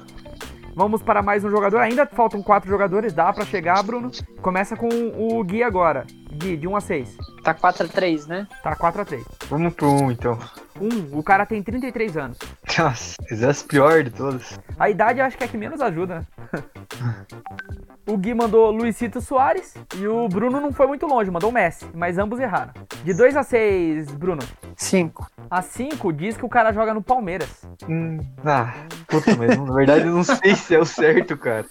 Vamos para mais um jogador. Ainda faltam quatro jogadores, dá pra chegar, Bruno. Começa com o Gui agora. Gui, de 1 a 6. Tá 4x3, né? Tá 4 a 3. Vamos pro 1 então. 1, o cara tem 33 anos. Nossa, esse é as pior de todas. A idade eu acho que é a que menos ajuda, né? o Gui mandou Luizito Soares e o Bruno não foi muito longe, mandou o Messi, mas ambos erraram. De 2 a 6, Bruno. 5. A 5 diz que o cara joga no Palmeiras. Hum, ah, puta, mas na verdade eu não sei se é o certo, cara.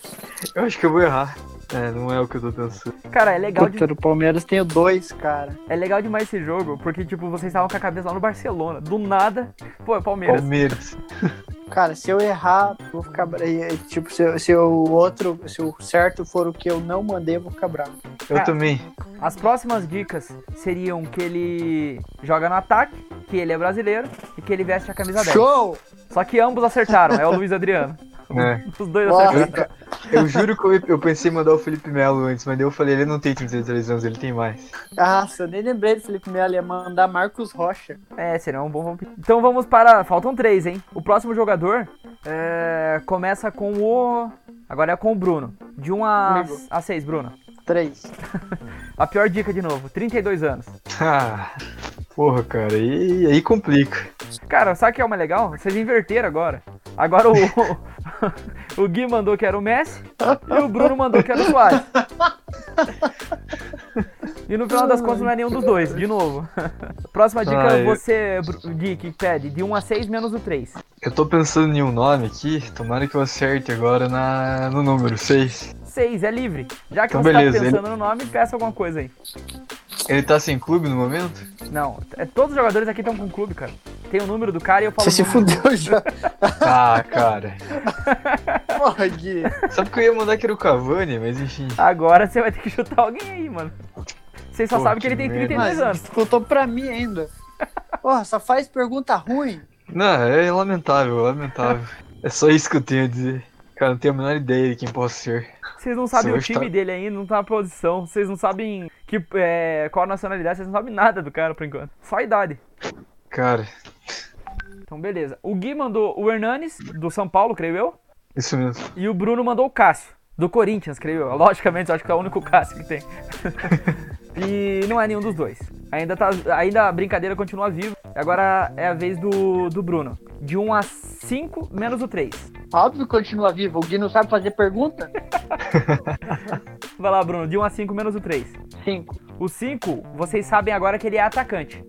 Eu acho que eu vou errar. É, não é o que eu tô pensando. Cara, é legal, de- Puta, do Palmeiras tenho dois, cara. é legal demais esse jogo, porque, tipo, vocês estavam com a cabeça lá no Barcelona. Do nada, pô, é Palmeiras. Palmeiras. Cara, se eu errar, vou ficar. Tipo, se, eu- se o outro, se o certo for o que eu não mandei, eu vou ficar bravo. Eu Ah. também. As próximas dicas seriam que ele joga no ataque, que ele é brasileiro e que ele veste a camisa 10. Show! Só que ambos acertaram, é o Luiz Adriano. É. Os dois acertaram. Eu juro que eu, eu pensei em mandar o Felipe Melo antes, mas daí eu falei, ele não tem 33 anos, ele tem mais. Nossa, eu nem lembrei do Felipe Melo, ia mandar Marcos Rocha. É, seria um bom. Então vamos para. Faltam três, hein? O próximo jogador é, começa com o. Agora é com o Bruno. De 1 a, Comigo. a 6, Bruno. Três. A pior dica de novo: 32 anos. Ah, porra, cara, aí, aí complica. Cara, sabe o que é mais legal? Vocês inverteram agora. Agora o. o Gui mandou que era o Messi e o Bruno mandou que era o Soares. E no final das contas não é nenhum dos dois, de novo. Próxima dica eu- você, Gui, que pede de 1 a 6 menos o 3. Eu tô pensando em um nome aqui, tomara que eu acerte agora na, no número 6. 6 é livre. Já que Então, você beleza, tá pensando no nome, peça alguma coisa aí. Ele tá sem clube no momento? Não, é- todos os jogadores aqui estão com clube, cara. Tem o número do cara e eu falo. Você se fudeu já. Ah, cara. Porra, Gui. Sabe que eu ia mandar que era o Cavani, mas enfim. Agora você vai ter que chutar alguém aí, mano. Vocês só Pô, sabem que que ele tem merda. 32 Mas anos. dificultou pra mim ainda. Porra, só faz pergunta ruim. Não, é lamentável, lamentável. É só isso que eu tenho a dizer. Cara, não tenho a menor ideia de quem possa ser. Vocês não sabem Você o time tá- dele ainda, não tá na posição. Vocês não sabem que, é, qual a nacionalidade, vocês não sabem nada do cara por enquanto. Só a idade. Cara, Então, beleza. O Gui mandou o Hernanes, do São Paulo, creio eu. isso mesmo. E o Bruno mandou o Cássio, do Corinthians, creio eu. Logicamente, eu acho que é o único Cássio que tem. e não é nenhum dos dois. Ainda, tá, ainda a brincadeira continua viva. Agora é a vez do, do Bruno. De 1 a 5, menos o 3. Óbvio que continua vivo. O Gui não sabe fazer pergunta? Vai lá, Bruno, de 1 a 5 menos o 3. 5. O 5, vocês sabem agora que ele é atacante.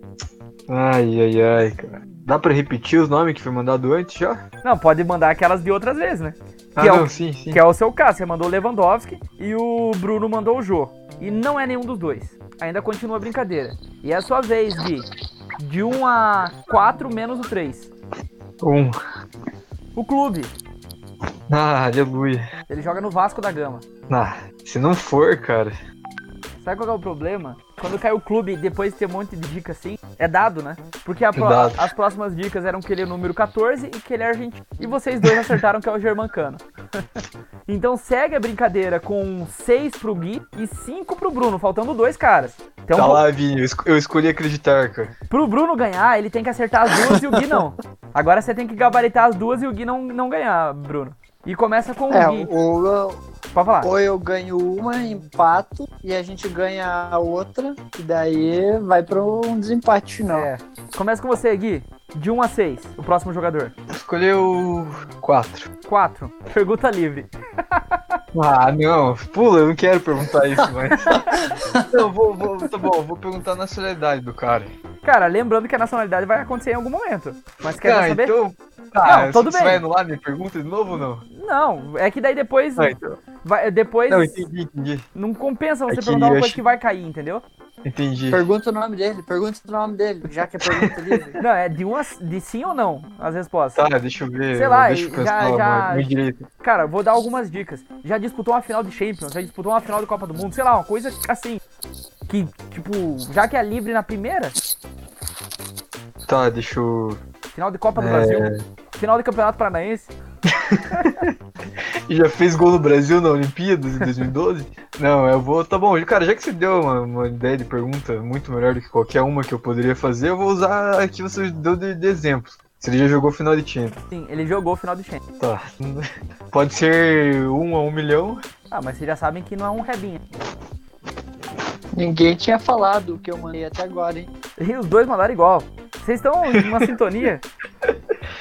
Ai, ai, ai, cara. Dá pra repetir os nomes que foi mandado antes já? Não, pode mandar aquelas de outras vezes, né? Ah, Que é o- não, sim, sim. Que é o seu caso, você mandou o Lewandowski e o Bruno mandou o Jô. E não é nenhum dos dois. Ainda continua a brincadeira. E é a sua vez, Gui. De 1 a 4 menos o 3. Um. O clube. Ah, aleluia. Ele joga no Vasco da Gama. Ah, se não for, cara. Sabe qual é o problema? Quando cai o clube, depois de ter um monte de dica assim, é dado, né? Porque a dado. as próximas dicas eram que ele é o número 14 e que ele é argentino. E vocês dois acertaram que é o Germancano. então segue a brincadeira com 6 pro Gui e 5 pro Bruno, faltando dois caras. Então, tá lá, esco- eu escolhi acreditar, cara. pro Bruno ganhar, ele tem que acertar as duas e o Gui não. Agora você tem que gabaritar as duas e o Gui não, não ganhar, Bruno. E começa com o É, Gui. ou, eu- Pode falar. ou eu ganho uma, empato, e a gente ganha a outra, e daí vai para um desempate final. É. Começa com você, Gui. De 1 a 6, o próximo jogador. Escolheu quatro. 4. Pergunta livre. Ah, não. Pula, eu não quero perguntar isso, mas. não, vou, vou, tá bom, vou perguntar a nacionalidade do cara. Cara, lembrando que a nacionalidade vai acontecer em algum momento. Mas quer Ah, saber? então. Tá, Não, tudo você bem. vai anular minha pergunta de novo ou não? Não, é que daí depois. Ah, então. vai, depois Não, não, entendi, entendi. compensa você É perguntar uma coisa acho- que vai cair, entendeu? Entendi. Pergunta o nome dele, pergunta o nome dele, já que é pergunta livre. Não, é de, um a, de sim ou não as respostas. Tá, deixa eu ver. Sei lá, deixa eu já- pensar já- muito direito. Cara, vou dar algumas dicas. Já disputou uma final de Champions, já disputou uma final de Copa do Mundo, sei lá, uma coisa assim. Que, tipo, já que é livre na primeira, Tá, deixa eu. final de Copa do É. Brasil, final de Campeonato Paranaense. Já fez gol no Brasil na Olimpíadas em 2012? não, eu vou. Tá bom, cara, já que você deu uma, uma ideia de pergunta muito melhor do que qualquer uma que eu poderia fazer, eu vou usar a que você deu de, de exemplos. Se ele já jogou final de Champions. Sim, ele jogou final de Champions. Tá. Pode ser um a um milhão. Ah, mas vocês já sabem que não é um rebinha. Ninguém tinha falado o que eu mandei até agora, hein? E os dois mandaram igual. Vocês estão em uma sintonia.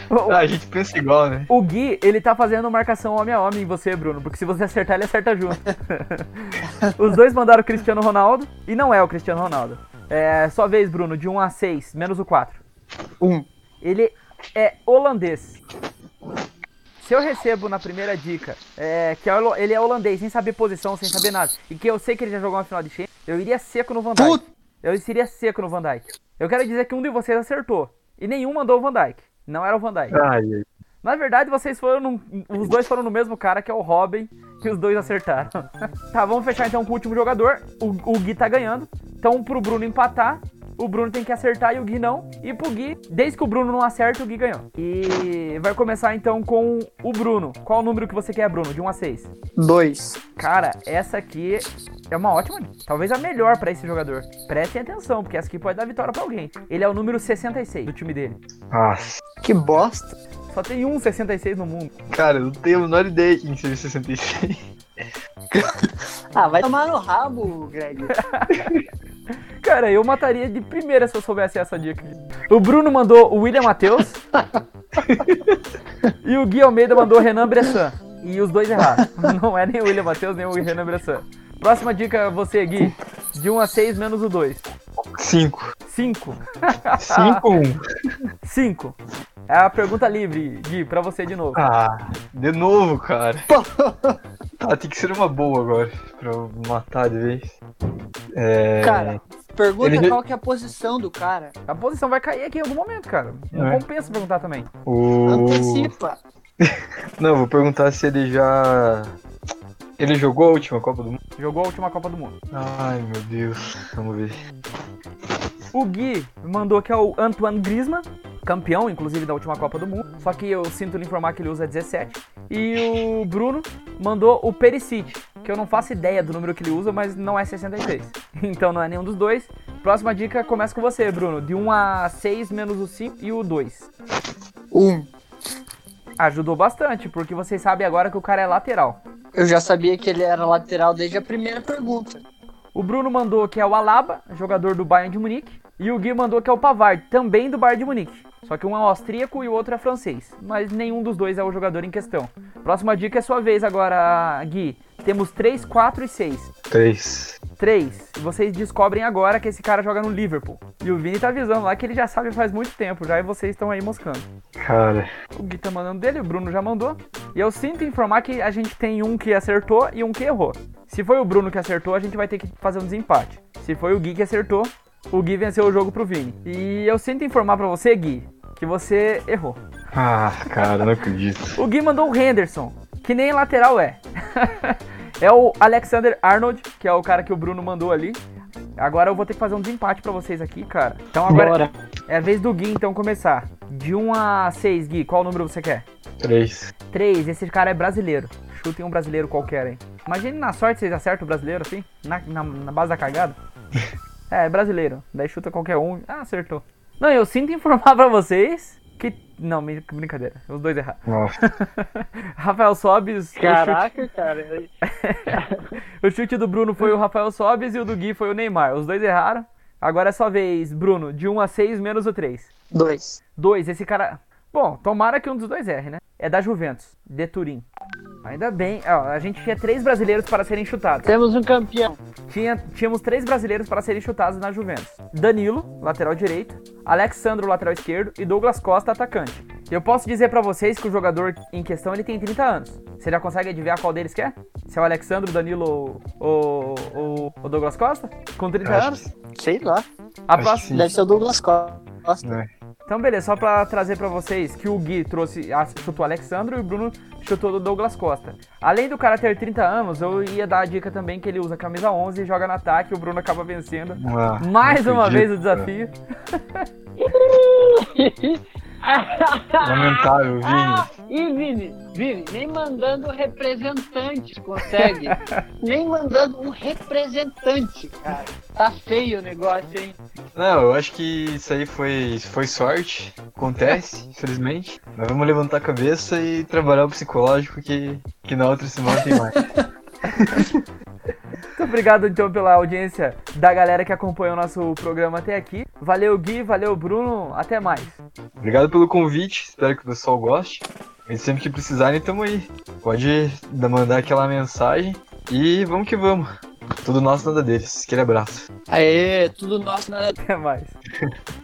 O- Ah, a gente pensa igual, né? O Gui, ele tá fazendo marcação homem a homem em você, Bruno, porque se você acertar, ele acerta junto. Os dois mandaram o Cristiano Ronaldo e não é o Cristiano Ronaldo. É sua vez, Bruno, de 1 a 6, menos o 4. Um. Ele é holandês. Se eu recebo na primeira dica é, que é ele é holandês, sem saber posição, sem saber nada, e que eu sei que ele já jogou uma final de Champions, eu iria seco no Van Dijk. Puta! Eu iria seco no Van Dijk. Eu quero dizer que um de vocês acertou. E nenhum mandou o Van Dijk. Não era o Van Dijk. Ai, ai. Na verdade, vocês foram num- os dois foram no mesmo cara, que é o Robin, que os dois acertaram. tá, vamos fechar então com o último jogador. O, o Gui tá ganhando. Então, pro Bruno empatar, o Bruno tem que acertar e o Gui não. E pro Gui, desde que o Bruno não acerta, o Gui ganhou. E vai começar então com o Bruno. Qual o número que você quer, Bruno? De 1 a 6. Dois. Cara, essa aqui é uma ótima, talvez a melhor pra esse jogador. Prestem atenção, porque essa aqui pode dar vitória pra alguém. Ele é o número 66 do time dele. Nossa. Que bosta. Só tem um 66 no mundo. Cara, eu não tenho a menor ideia quem seria 66. Ah, vai tomar no rabo, Greg. Cara, eu mataria de primeira se eu soubesse essa dica. aqui. O Bruno mandou o William Matheus. e o Gui Almeida mandou o Renan Bressan. E os dois erraram. Não é nem o William Matheus, nem o Renan Bressan. Próxima dica, você, Gui. De 1 a 6 menos o 2. 5. 5. 5 1. 5. É a pergunta livre, Gui, pra você de novo. Ah, de novo, cara. tá, tem que ser uma boa agora, pra eu matar de vez. É... Cara, pergunta Ele- qual que é a posição do cara. A posição vai cair aqui em algum momento, cara. Não É. compensa perguntar também. O... Antecipa. Não, vou perguntar se ele já... Ele jogou a última Copa do Mundo? Jogou a última Copa do Mundo. Ai, meu Deus. Vamos ver. O Gui mandou que é o Antoine Griezmann, campeão, inclusive, da última Copa do Mundo. Só que eu sinto lhe informar que ele usa 17. E o Bruno mandou o Perisic, que eu não faço ideia do número que ele usa, mas não é 66. Então não é nenhum dos dois. Próxima dica começa com você, Bruno. De 1 a 6 menos o 5 e o 2. Um. Ajudou bastante, porque vocês sabem agora que o cara é lateral. Eu já sabia que ele era lateral desde a primeira pergunta. O Bruno mandou que é o Alaba, jogador do Bayern de Munique. E o Gui mandou que é o Pavard, também do Bayern de Munique. Só que um é austríaco e o outro é francês. Mas nenhum dos dois é o jogador em questão. Próxima dica é sua vez agora, Gui. Temos 3, 4 e 6. Três. 3. E vocês descobrem agora que esse cara joga no Liverpool. E o Vini tá avisando lá que ele já sabe faz muito tempo já e vocês estão aí moscando. Cara, O Gui tá mandando dele, o Bruno já mandou. E eu sinto informar que a gente tem um que acertou e um que errou. Se foi o Bruno que acertou, a gente vai ter que fazer um desempate. Se foi o Gui que acertou, o Gui venceu o jogo pro Vini. E eu sinto informar pra você, Gui, que você errou. ah, cara, não acredito. O Gui mandou o Henderson, que nem lateral é. é o Alexander Arnold, que é o cara que o Bruno mandou ali. Agora eu vou ter que fazer um desempate pra vocês aqui, cara. Então agora Bora. é a vez do Gui, então, começar. De 1 a 6, Gui, qual número você quer? Três. 3, esse cara é brasileiro. Chutem um brasileiro qualquer, hein? Imagine na sorte vocês acertam o brasileiro assim, na, na, na base da cagada. é, é brasileiro. Daí chuta qualquer um. Ah, acertou. Não, eu sinto informar pra vocês que. Não, brin- brincadeira. Os dois erraram. Nossa. Rafael Sobes. o chute- Caraca, cara. O chute do Bruno foi o Rafael Sobes e o do Gui foi o Neymar. Os dois erraram. Agora é sua vez, Bruno. De 1 a 6 menos o 3. Dois. 2, esse cara. Bom, tomara que um dos dois erre, né? É da Juventus, de Turim. Ainda bem. Ó, a gente tinha três brasileiros para serem chutados. Temos um campeão. Tinha, tínhamos três brasileiros para serem chutados na Juventus: Danilo, lateral direito, Alexandro, lateral esquerdo e Douglas Costa, atacante. Eu posso dizer pra vocês que o jogador em questão ele tem 30 anos. Você já consegue adivinhar qual deles que é? Se é o Alexandro, o Danilo ou ou o Douglas Costa? Com 30 Acho anos? Sei lá. A próxima. Deve ser o Douglas Costa. É. Então, beleza, só pra trazer pra vocês que o Gui trouxe, chutou o Alexandro e o Bruno chutou o Douglas Costa. Além do cara ter 30 anos, eu ia dar a dica também que ele usa camisa 11 e joga no ataque e o Bruno acaba vencendo. Ah, Mais uma vez o acredito, desafio. Lamentável, Vini. Ih, Vini, Vini, nem mandando representante consegue. nem mandando um representante, cara. Tá feio o negócio, hein? Não, eu acho que isso aí foi, foi sorte. Acontece, infelizmente. Mas vamos levantar a cabeça e trabalhar o psicológico que, que na outra semana tem mais. Muito obrigado então pela audiência da galera que acompanhou o nosso programa até aqui. Valeu Gui, valeu Bruno, até mais. Obrigado pelo convite, espero que o pessoal goste. E sempre que precisarem, tamo aí. Pode dar- mandar aquela mensagem e vamos que vamos. Tudo nosso, nada deles. Aquele abraço. Aê, tudo nosso, né? Até mais.